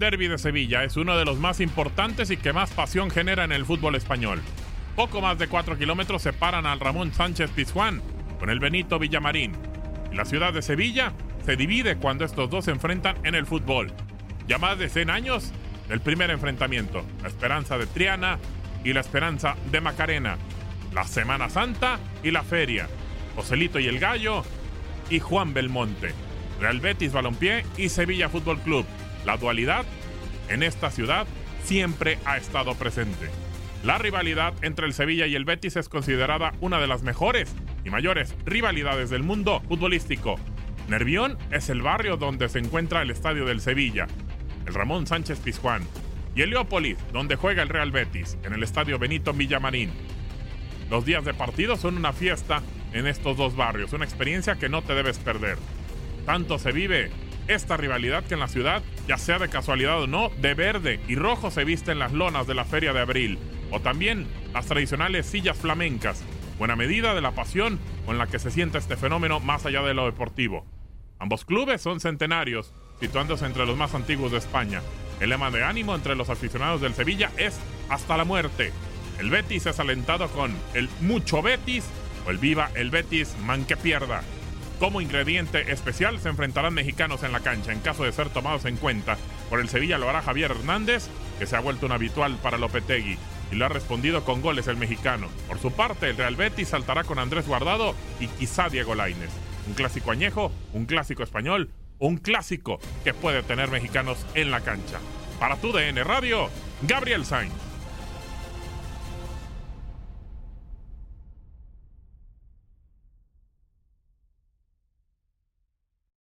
derby de Sevilla es uno de los más importantes y que más pasión genera en el fútbol español. Poco más de 4 kilómetros separan al Ramón Sánchez Pizjuán con el Benito Villamarín. La ciudad de Sevilla se divide cuando estos dos se enfrentan en el fútbol. Ya más de 100 años del primer enfrentamiento, la esperanza de Triana y la esperanza de Macarena, la Semana Santa y la Feria, Joselito y el Gallo y Juan Belmonte, Real Betis Balompié y Sevilla Fútbol Club. La dualidad en esta ciudad siempre ha estado presente. La rivalidad entre el Sevilla y el Betis es considerada una de las mejores y mayores rivalidades del mundo futbolístico. Nervión es el barrio donde se encuentra el estadio del Sevilla, el Ramón Sánchez Pizjuán, y Heliópolis, donde juega el Real Betis, en el estadio Benito Villamarín. Los días de partido son una fiesta en estos dos barrios, una experiencia que no te debes perder. Tanto se vive esta rivalidad que en la ciudad, ya sea de casualidad o no, de verde y rojo se visten las lonas de la Feria de Abril, o también las tradicionales sillas flamencas, buena medida de la pasión con la que se siente este fenómeno más allá de lo deportivo. Ambos clubes son centenarios, situándose entre los más antiguos de España. El lema de ánimo entre los aficionados del Sevilla es hasta la muerte. El Betis es alentado con el mucho Betis o el viva el Betis man que pierda. Como ingrediente especial se enfrentarán mexicanos en la cancha. En caso de ser tomados en cuenta por el Sevilla lo hará Javier Hernández, que se ha vuelto un habitual para Lopetegui y lo ha respondido con goles el mexicano. Por su parte, el Real Betis saltará con Andrés Guardado y quizá Diego Lainez. Un clásico añejo, un clásico español, un clásico que puede tener mexicanos en la cancha. Para tu DN Radio, Gabriel Sainz.